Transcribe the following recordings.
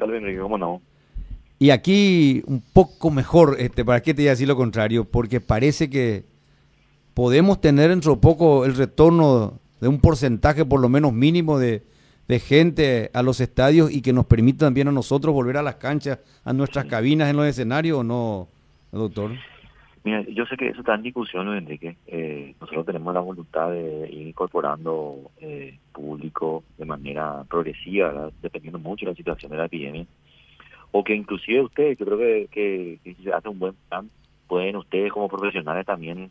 tal, Enrique? ¿Cómo no? Y aquí un poco mejor, este, ¿para qué te voy a decir lo contrario? Porque parece que podemos tener dentro de poco el retorno de un porcentaje por lo menos mínimo de, gente a los estadios y que nos permita también a nosotros volver a las canchas, a nuestras cabinas en los escenarios o no, doctor? Mira, yo sé que eso está en discusión, Enrique. Eh, nosotros tenemos la voluntad de ir incorporando eh, público de manera progresiva, dependiendo mucho de la situación de la epidemia. O que inclusive ustedes, yo creo que, que, si se hace un buen plan, pueden ustedes como profesionales también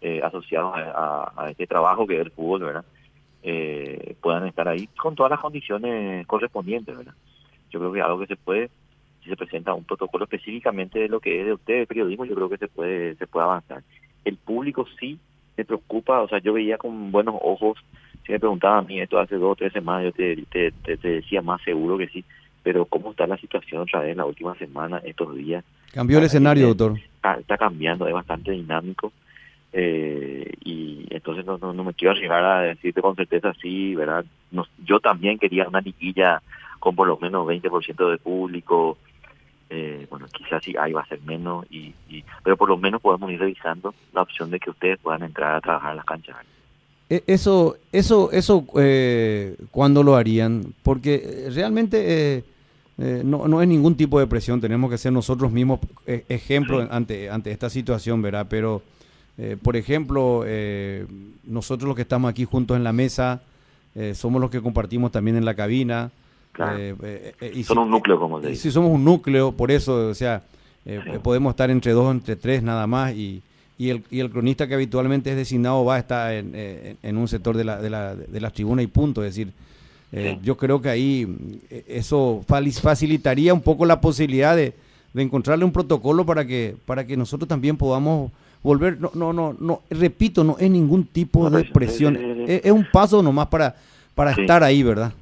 eh, asociados a, este trabajo que es el fútbol, ¿verdad? Eh, puedan estar ahí con todas las condiciones correspondientes, ¿verdad? Yo creo que algo que se puede, si se presenta un protocolo específicamente de lo que es de ustedes, periodismo, yo creo que se puede, se puede avanzar. El público sí se preocupa, o sea, yo veía con buenos ojos, si me preguntaban a mí esto hace dos o tres semanas, yo te, te, te, decía más seguro que sí, pero cómo está la situación otra vez en la última semana, estos días. Cambió el escenario, doctor. está, cambiando, es bastante dinámico. Eh, y entonces no, no, me quiero llegar a decirte con certeza sí, ¿verdad? yo también quería una liguilla con por lo menos 20% de público, eh, bueno, quizás sí ahí va a ser menos, y, pero por lo menos podemos ir revisando la opción de que ustedes puedan entrar a trabajar en las canchas. E, eso, eso, eso, eh, ¿cuándo lo harían? Porque realmente eh, no, no es ningún tipo de presión, tenemos que ser nosotros mismos ejemplo ante, ante esta situación, ¿verdad? Pero eh, por ejemplo, eh, nosotros los que estamos aquí juntos en la mesa, eh, somos los que compartimos también en la cabina. Y Son un núcleo, como te Sí, somos un núcleo, por eso, o sea, podemos estar entre dos, entre tres nada más y, y, el, y el cronista que habitualmente es designado va a estar en, en un sector de la, de, la, de la tribuna y punto. Es decir, yo creo que ahí eso facilitaría un poco la posibilidad de, de encontrarle un protocolo para que, para que nosotros también podamos volver, no, no, no, no, repito, no es ningún tipo de presión, es, un paso nomás para, para estar ahí, ¿verdad?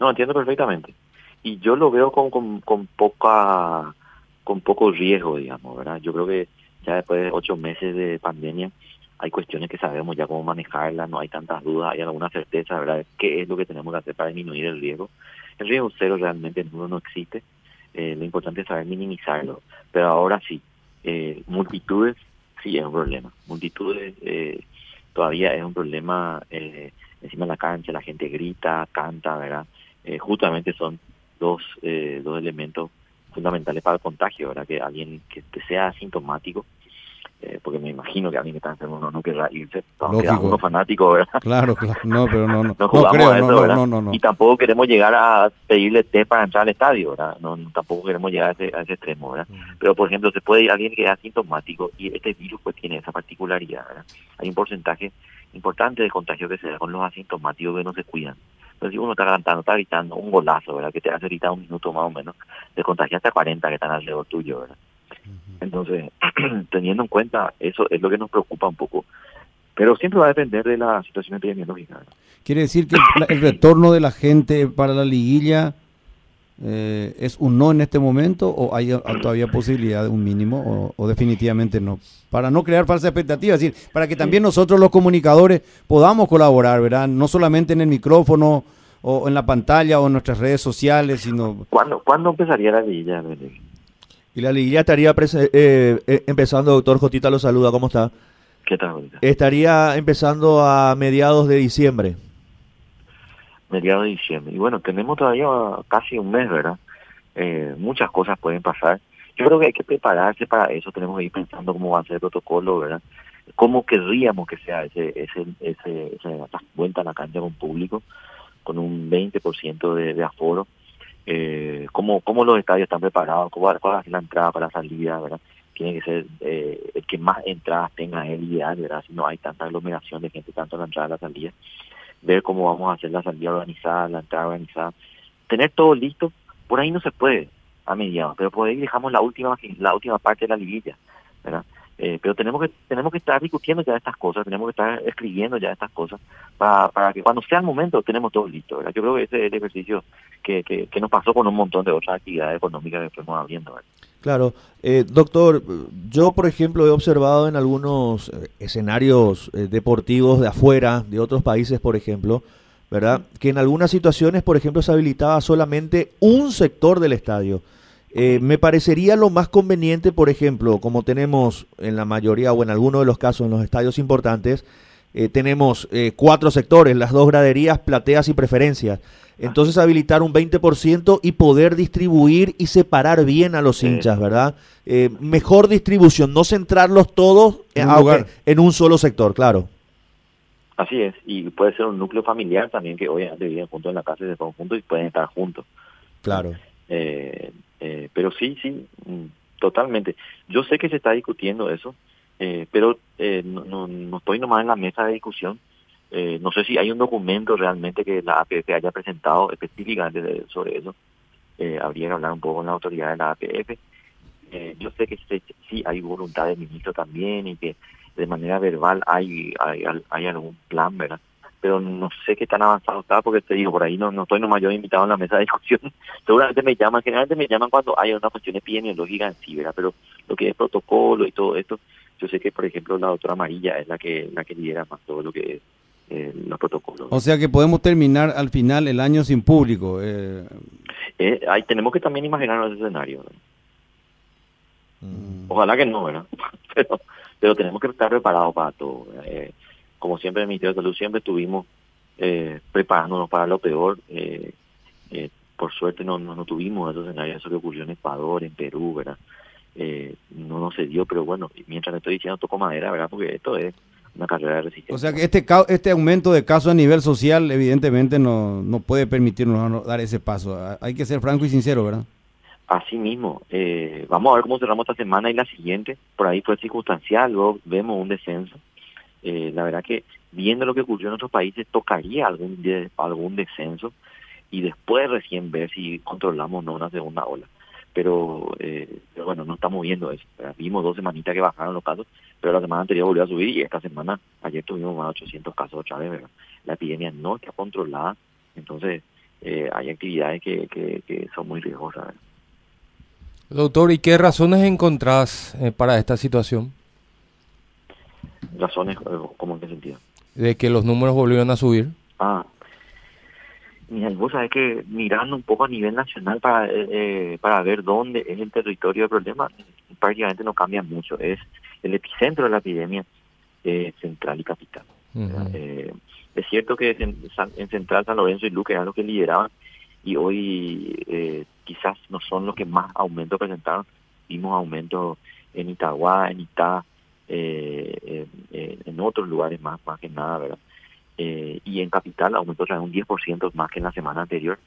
No, entiendo perfectamente. Y yo lo veo con, con, con poca, con poco riesgo, digamos, ¿verdad? Yo creo que ya después de ocho meses de pandemia hay cuestiones que sabemos ya cómo manejarlas, no hay tantas dudas, hay alguna certeza, ¿verdad? ¿Qué es lo que tenemos que hacer para disminuir el riesgo? El riesgo cero realmente en uno no existe, eh, lo importante es saber minimizarlo, pero ahora sí, eh, multitudes sí es un problema. Multitudes eh, todavía es un problema eh, encima de la cancha, la gente grita, canta, ¿verdad? Eh, justamente son dos, dos elementos fundamentales para el contagio, ¿verdad? Que alguien que sea asintomático eh, porque me imagino que alguien que está enfermo no, no querrá irse, queda uno fanático, ¿verdad? Claro, claro, no, pero no, no, no, creo, eso, no, no, no, Y tampoco queremos llegar a pedirle té para entrar al estadio, ¿verdad? No, tampoco queremos llegar a ese, a ese extremo, ¿verdad? Pero, por ejemplo, se puede ir alguien que es asintomático y este virus pues tiene esa particularidad, ¿verdad? Hay un porcentaje importante de contagio que se da con los asintomáticos que no se cuidan. Entonces, si uno está cantando, está gritando un golazo, ¿verdad? Que te hace gritar un minuto más o menos, te contagia hasta 40 que están alrededor tuyo, ¿verdad? Entonces, teniendo en cuenta eso es lo que nos preocupa un poco. Pero siempre va a depender de la situación epidemiológica. Quiere decir que el, retorno de la gente para la liguilla eh, es un no en este momento o hay todavía posibilidad de un mínimo o, definitivamente no. Para no crear falsas expectativas, es decir, para que también nosotros los comunicadores podamos colaborar, ¿verdad? No solamente en el micrófono o en la pantalla o en nuestras redes sociales, sino... ¿Cuándo, ¿cuándo empezaría la liguilla? Y la liguilla estaría eh, eh, empezando, doctor Jotita lo saluda, ¿cómo está? ¿Qué tal, Jotita? Estaría empezando a mediados de diciembre. Mediados de diciembre. Y bueno, tenemos todavía casi un mes, ¿verdad? Eh, muchas cosas pueden pasar. Yo creo que hay que prepararse para eso, tenemos que ir pensando cómo va a ser el protocolo, ¿verdad? Cómo querríamos que sea ese, ese, ese, esa vuelta a la cancha con público, con un 20% de, de aforo eh, cómo, cómo los estadios están preparados, cuál, cuál es la entrada para la salida, ¿verdad? Tiene que ser eh, el que más entradas tenga el ideal, ¿verdad? Si no hay tanta aglomeración de gente, tanto en la entrada y la salida. Ver cómo vamos a hacer la salida organizada, la entrada organizada. Tener todo listo, por ahí no se puede a mediados, pero por ahí dejamos la última, la última parte de la liguilla, ¿verdad? Eh, pero tenemos que tenemos que estar discutiendo ya estas cosas, tenemos que estar escribiendo ya estas cosas para, para que cuando sea el momento tenemos todo listo. ¿verdad? Yo creo que ese es el ejercicio que, que, que, nos pasó con un montón de otras actividades económicas que fuimos abriendo. Claro, eh, doctor, yo por ejemplo he observado en algunos eh, escenarios deportivos de afuera, de otros países por ejemplo, ¿verdad? Que en algunas situaciones, por ejemplo, se habilitaba solamente un sector del estadio. Eh, me parecería lo más conveniente, por ejemplo, como tenemos en la mayoría o en algunos de los casos en los estadios importantes, eh, tenemos eh, cuatro sectores, las dos graderías, plateas y preferencias. Entonces habilitar un 20% y poder distribuir y separar bien a los hinchas, ¿verdad? mejor distribución, no centrarlos todos en un, en un solo sector, claro. Así es, y puede ser un núcleo familiar también que hoy viven juntos en la casa y se juntos y pueden estar juntos. Claro. Eh, eh, pero sí, sí, mm, totalmente. Yo sé que se está discutiendo eso, eh, pero eh, no, no, estoy nomás en la mesa de discusión. No sé si hay un documento realmente que la APF haya presentado específicamente sobre eso. habría que hablar un poco con la autoridad de la APF. yo sé que sí hay voluntad del ministro también y que de manera verbal hay, hay, hay algún plan, ¿verdad? pero no sé qué tan avanzado está porque te digo, por ahí no, no estoy nomás yo invitado en la mesa de discusión. Seguramente me llaman, generalmente me llaman cuando hay una cuestión epidemiológica en sí, ¿verdad? Pero lo que es protocolo y todo esto, yo sé que, por ejemplo, la doctora Amarilla es la que la que lidera más todo lo que es eh, los protocolos. O sea que podemos terminar al final el año sin público. Eh. Eh, ahí tenemos que también imaginar ese escenario. Mm. Ojalá que no, ¿verdad? pero, pero tenemos que estar preparados para todo. Eh, como siempre en el Ministerio de Salud siempre estuvimos eh, preparándonos para lo peor. Eh, por suerte no, no, tuvimos esos escenarios, eso que ocurrió en Ecuador, en Perú, ¿verdad? no nos se dio, pero bueno, mientras me estoy diciendo toco madera, ¿verdad? Porque esto es una carrera de resistencia. O sea que este, este aumento de casos a nivel social evidentemente no, no puede permitirnos dar ese paso. Hay que ser franco y sincero, ¿verdad? Así mismo, vamos a ver cómo cerramos esta semana y la siguiente. Por ahí fue circunstancial, luego vemos un descenso. Eh, la verdad que viendo lo que ocurrió en otros países tocaría algún algún descenso y después recién ver si controlamos no una segunda ola. Pero, eh, bueno, no estamos viendo eso. Vimos dos semanitas que bajaron los casos, pero la semana anterior volvió a subir y esta semana, ayer tuvimos más de 800 casos otra vez. La epidemia no está controlada, entonces eh, hay actividades que, que, son muy riesgosas. Doctor, ¿y qué razones encontrás para esta situación? razones, eh, ¿cómo en qué sentido? De que los números volvieron a subir. Ah, mira, vos sabés que mirando un poco a nivel nacional para, eh, eh, para ver dónde es el territorio del problema, prácticamente no cambia mucho. Es el epicentro de la epidemia central y capital. es cierto que en, Central, San Lorenzo y Luque eran los que lideraban y hoy quizás no son los que más aumento presentaron. Vimos aumento en Itagua, en Itá, eh, en otros lugares más, más que nada, ¿verdad? Eh, y en Capital aumentó ya un 10% más que en la semana anterior.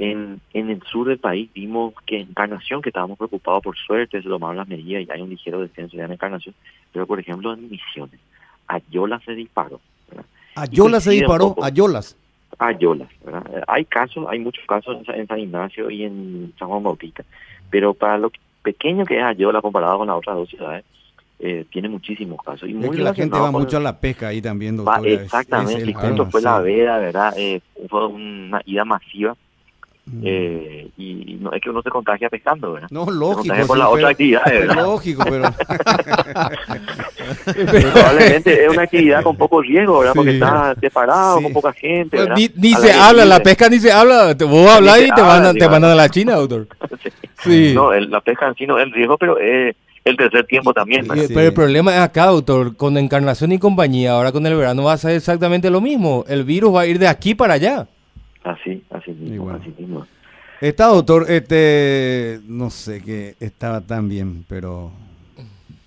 En, en el sur del país vimos que Encarnación, que estábamos preocupados por suerte, se tomaron las medidas y hay un ligero descenso ya en Encarnación, pero por ejemplo en Misiones, Ayola se disparó. ¿verdad? Ayola se disparó, Ayolas. Ayolas, ¿verdad? Hay casos, hay muchos casos en, San Ignacio y en San Juan Bautista, pero para lo pequeño que es Ayola comparado con las otras dos ciudades, eh, tiene muchísimos casos. Y muy la gente va mucho a la pesca ahí también, doctor. exactamente, es, fue la veda, ¿verdad? Eh, fue una ida masiva. Mm. Eh, y no es que uno se contagia pescando, ¿verdad? No, lógico. por la otra actividad, ¿verdad? Lógico, pero... Probablemente es una actividad con poco riesgo, ¿verdad? Porque está separado, con poca gente. ¿verdad? Ni, se habla, la pesca ni se habla. Vos hablas y te, mandan, te mandan a la China, doctor. sí. No, la pesca en sí no es el riesgo, pero es el tercer tiempo también. Pero el problema es acá, doctor, con Encarnación y compañía, ahora con el verano va a ser exactamente lo mismo. El virus va a ir de aquí para allá. Así, así mismo, así mismo. Está, doctor, este, no sé que estaba tan bien, pero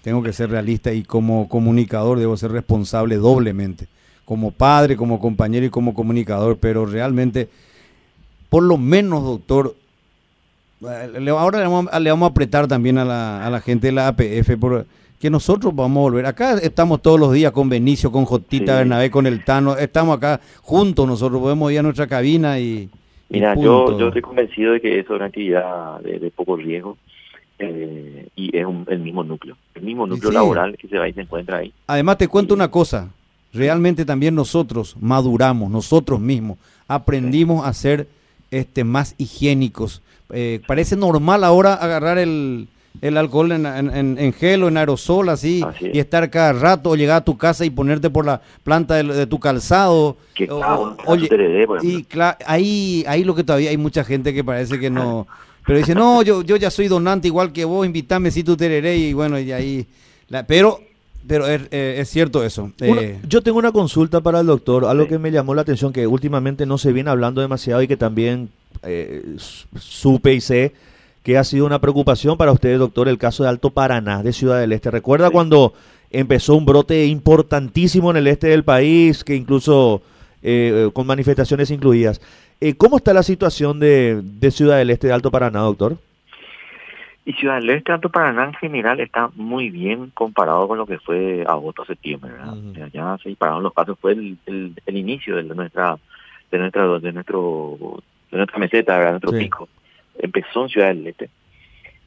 tengo que ser realista y como comunicador debo ser responsable doblemente. Como padre, como compañero y como comunicador, pero realmente, por lo menos, doctor, ahora le vamos, a apretar también a la, a la gente de la APF por que nosotros vamos a volver. Acá estamos todos los días con Benicio, con Jotita Bernabé, con el Tano. Estamos acá juntos nosotros. Podemos ir a nuestra cabina y. Mira, yo, yo estoy convencido de que eso es una actividad de, poco riesgo. Eh, y es el mismo núcleo, el mismo núcleo laboral que se va y se encuentra ahí. Además, te cuento una cosa: realmente también nosotros maduramos, nosotros mismos aprendimos a ser este, más higiénicos, eh, parece normal ahora agarrar el, el alcohol en, en, en, gel o en aerosol así, Así es. y estar cada rato o llegar a tu casa y ponerte por la planta de, de tu calzado. Que o- cada o- uno tenga su tereré, por y ahí, ahí lo que todavía hay mucha gente que parece que no, pero dice, no, yo, yo ya soy donante igual que vos, invítame si tu tereré y bueno, y ahí, la- pero, pero es, eh, es cierto eso. Eh, yo tengo una consulta para el doctor, algo Sí. que me llamó la atención, que últimamente no se viene hablando demasiado y que también eh, supe y sé que ha sido una preocupación para usted, doctor, el caso de Alto Paraná, de Ciudad del Este. ¿Recuerda Sí. cuando empezó un brote importantísimo en el este del país, que incluso eh, con manifestaciones incluidas? ¿Cómo está la situación de, de Ciudad del Este, de Alto Paraná, doctor? Y Ciudad del Este, Alto Paraná en general está muy bien comparado con lo que fue agosto, septiembre. ¿verdad? O sea, ya se dispararon los casos, fue el, el, el inicio de nuestra de nuestra de nuestro de nuestra meseta, ¿verdad? nuestro Sí. pico. Empezó en Ciudad del Este.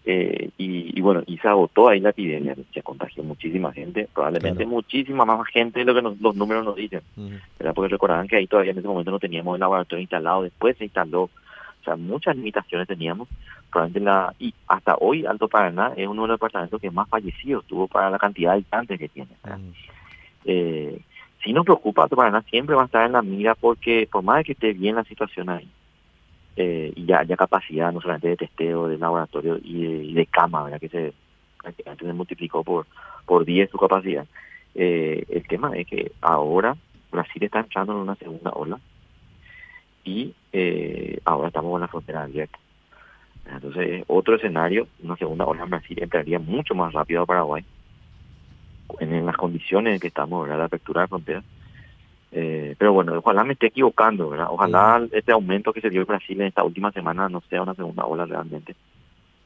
Eh, y, y bueno, y se agotó ahí la epidemia, se contagió muchísima gente, probablemente Claro. muchísima más gente de lo que nos- los números nos dicen. ¿verdad? Porque recordarán que ahí todavía en ese momento no teníamos el laboratorio instalado, después se instaló, o sea, muchas limitaciones teníamos, probablemente la, y hasta hoy Alto Paraná es uno de los departamentos que más fallecidos tuvo para la cantidad de habitantes que tiene. ¿verdad? Eh, si nos preocupa Alto Paraná siempre va a estar en la mira porque por más que esté bien la situación ahí, eh, y ya haya capacidad no solamente de testeo, de laboratorio y de, y de cama, ¿verdad? que se prácticamente se multiplicó por, por 10 su capacidad. Eh, el tema es que ahora Brasil está entrando en una segunda ola y eh, ahora estamos con la frontera abierta. Entonces, otro escenario, una segunda ola en Brasil entraría mucho más rápido a Paraguay en, en las condiciones en que estamos, ¿verdad? La apertura de fronteras. Eh, pero bueno, ojalá me esté equivocando, ¿verdad? Ojalá este aumento que se dio en Brasil en esta última semana no sea una segunda ola realmente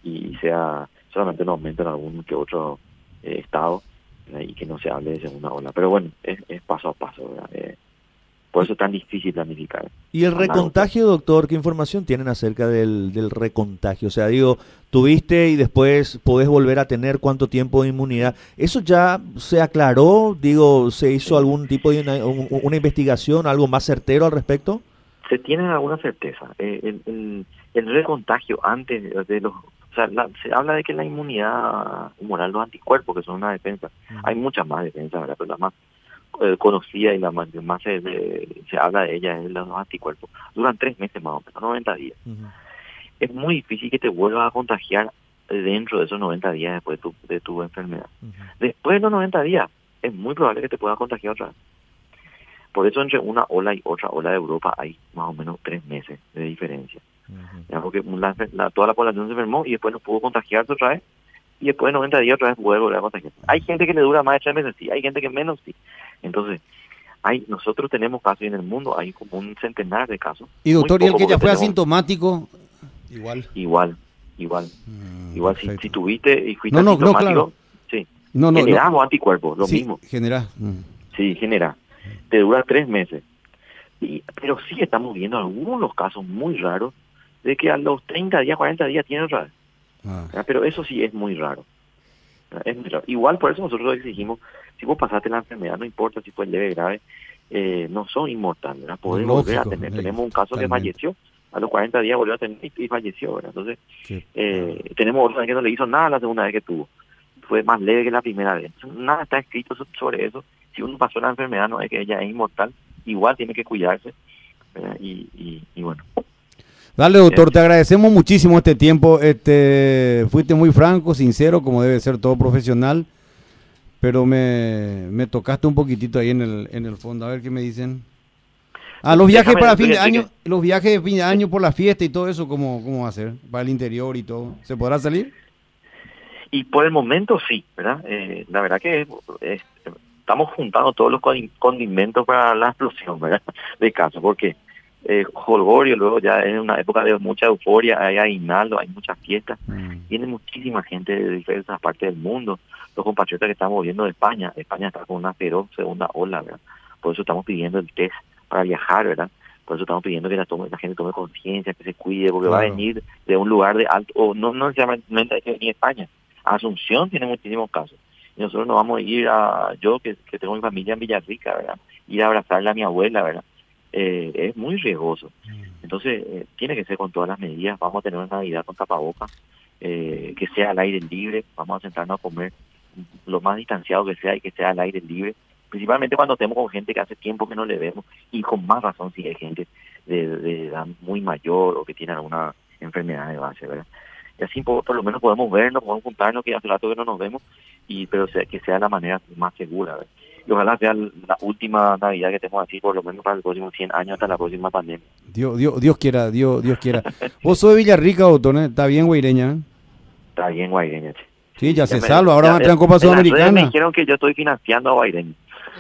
y sea solamente un aumento en algún que otro eh, estado y que no se hable de segunda ola. Pero bueno, es, es paso a paso, ¿verdad? Eh, por eso es tan difícil planificar. ¿Y el recontagio, doctor? ¿Qué información tienen acerca del, del recontagio? O sea, digo, tuviste y después podés volver a tener cuánto tiempo de inmunidad. ¿Eso ya se aclaró? Digo, ¿se hizo algún tipo de una, un- una investigación, algo más certero al respecto? se tiene alguna certeza. Eh, el, el, el recontagio antes de, los... O sea, la- se habla de que la inmunidad humoral, los anticuerpos, que son una defensa, hay muchas más defensas, ¿verdad? Pero la más eh, conocida y la más, se, se, se habla de ella es los anticuerpos. Duran tres meses más o menos, 90 días. Es muy difícil que te vuelvas a contagiar dentro de esos 90 días después de tu, de tu enfermedad. Después de los 90 días, es muy probable que te puedas contagiar otra vez. Por eso entre una ola y otra ola de Europa hay más o menos tres meses de diferencia. Porque la- la- toda la población se enfermó y después no pudo contagiarse otra vez. Y después de 90 días otra vez puede volver a contagiarse. Hay gente que le dura más de tres meses, sí. Hay gente que menos, sí. Entonces, hay, nosotros tenemos casos en el mundo hay como un centenar de casos. y doctor, ¿y el que ya fue tenemos- asintomático? Igual. Igual, igual. Mm, Igual si, tuviste y fuiste No, no, no, asintomático, claro. sí. No, no, no. generamos anticuerpos, lo Sí, mismo. genera. mm. Sí, genera. Te dura tres meses. Y, pero sí estamos viendo algunos casos muy raros de que a los 30 días, 40 días tiene otra vez. Ah. ¿verdad? Pero eso sí es muy raro. Es. Igual por eso nosotros exigimos, si vos pasaste la enfermedad, no importa si fue leve o grave, eh, no son inmortales, ¿verdad? Podés volver a Lógico, tener. eh, Tenemos un caso que falleció, a los 40 días volvió a tener y, falleció, ¿verdad? Entonces, eh, tenemos otro que no le hizo nada la segunda vez que tuvo. Fue más leve que la primera vez. Nada está escrito so- sobre eso. Si uno pasó la enfermedad, no es que ella es inmortal, igual tiene que cuidarse. ¿verdad? Y, y, y bueno, Dale, doctor, te agradecemos muchísimo este tiempo. Este, fuiste muy franco, sincero, como debe ser todo profesional. Pero me, me tocaste un poquitito ahí en el, en el fondo. A ver qué me dicen. Ah, los viajes Déjame, para fin de año, los viajes de fin de año por la fiesta y todo eso, ¿cómo, cómo va a ser? Para el interior y todo. ¿Se podrá salir? Y por el momento sí, ¿verdad? Eh, la verdad que es- estamos juntando todos los condi- condimentos para la explosión, ¿verdad? De casos, porque eh, Holgorio luego ya es una época de mucha euforia, hay aguinaldo, hay muchas fiestas, Mm. viene muchísima gente de diferentes partes del mundo, los compatriotas que estamos viendo de España, España está con una feroz segunda ola, ¿verdad? Por eso estamos pidiendo el test para viajar, ¿verdad? Por eso estamos pidiendo que la, tome- la gente tome conciencia, que se cuide, porque va a venir de un lugar de alto, o no, no necesariamente hay que venir a España, Asunción tiene muchísimos casos. Y nosotros no vamos a ir a, yo que, que tengo mi familia en Villarrica, ¿verdad? Ir a abrazarle a mi abuela, ¿verdad? Eh, es muy riesgoso. Entonces, eh, tiene que ser con todas las medidas. Vamos a tener una Navidad con tapabocas. eh, que sea al aire libre, vamos a sentarnos a comer lo más distanciado que sea y que sea al aire libre, principalmente cuando estemos con gente que hace tiempo que no le vemos y con más razón si hay gente de, de edad muy mayor o que tiene alguna enfermedad de base, ¿verdad? Y así por, por lo menos podemos vernos, podemos juntarnos, que hace rato que no nos vemos, y pero sea, que sea la manera más segura, ¿verdad? Y ojalá sea la última Navidad que tenemos así, por lo menos para los próximos 100 años hasta la próxima pandemia. Dios, Dios, Dios quiera, Dios, Dios quiera. Vos sos de Villarrica, doctor, ¿eh? ¿está bien, Guaireña? Está bien, Guaireña. Sí, ya, Ya se me- salva, ahora van a entrar en Copa redes Me Sudamericana. dijeron que yo estoy financiando a Guaireña.